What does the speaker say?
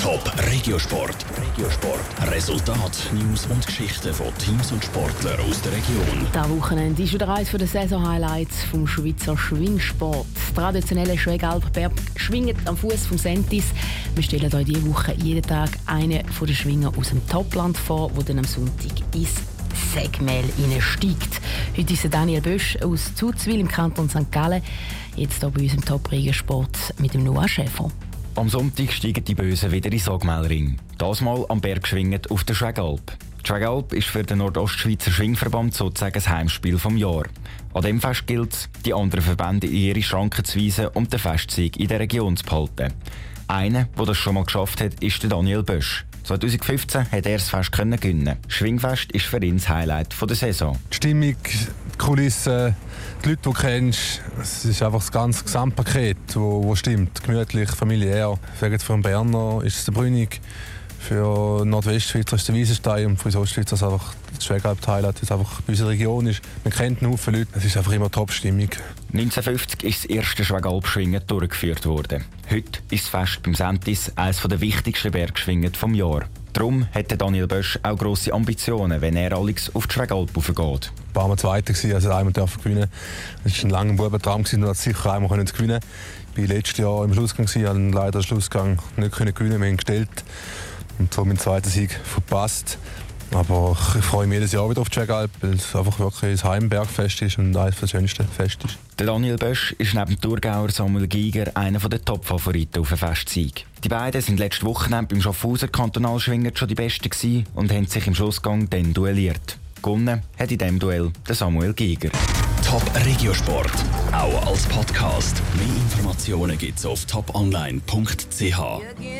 Top Regiosport. Regiosport. Resultat, News und Geschichten von Teams und Sportlern aus der Region. Dieses Wochenende ist wieder eines der Saison-Highlights vom Schweizer Schwingsport. Das traditionelle Schwegalpberg schwingt am Fuß vom Sentis. Wir stellen euch diese Woche jeden Tag einen von den Schwinger aus dem Topland vor, der dann am Sonntag ins Segmehl steigt. Heute ist Daniel Bösch aus Zuzwil im Kanton St. Gallen. Jetzt hier bei uns im Top Regiosport mit dem Noah Schäfer. Am Sonntag steigen die Bösen wieder in Sagmelring. Das Mal am Berg schwingend auf der Schwegalp. Die Schwegalp ist für den Nordostschweizer Schwingverband sozusagen das Heimspiel vom Jahr. An dem Fest gilt es, die anderen Verbände in ihre Schranken zu weisen und den Festsieg in der Region zu behalten. Einer, der das schon mal geschafft hat, ist der Daniel Bösch. 2015 hat er das Fest können gewinnen. Schwingfest ist für ihn das Highlight der Saison. Die Stimmung, Kulissen, die Leute, die du kennst, es ist einfach das ganze Gesamtpaket, das stimmt. Gemütlich, familiär. Für einen Berner ist es der Brünig, für Nordwestschweizer ist der Wiesenstein und für uns Ostschweizer ist einfach das weil es einfach bei unserer Region ist. Man kennt einen Haufen Leute, es ist einfach immer Top-Stimmung. 1950 ist das erste Schwegalpschwingen durchgeführt worden. Heute ist das Fest beim Sentis eines der wichtigsten Bergschwingen des Jahres. Darum hatte Daniel Bösch auch grosse Ambitionen, wenn er Alex auf die Schwegalp geht. Ich war Zweiter, also einmal dürfen gewinnen. Es war ein langer Bubentraum, nur sicher einmal zu gewinnen. Ich war letztes Jahr im Schlussgang, habe leider den Schlussgang nicht gewinnen. Wir haben gestellt und so meinen zweiten Sieg verpasst. Aber ich freue mich jedes Jahr wieder auf die Schwegalp, weil es einfach wirklich ein Heimbergfest ist und eines der schönsten Feste ist. Der Daniel Bösch ist neben Thurgauer Samuel Giger einer der Top-Favoriten auf den Festsieg. Die beiden sind letzte Woche beim Schaffhauser Kantonalschwinger schon die Besten und haben sich im Schlussgang dann duelliert. Gewonnen hat in diesem Duell der Samuel Giger. Top Regiosport, auch als Podcast. Mehr Informationen gibt's auf toponline.ch.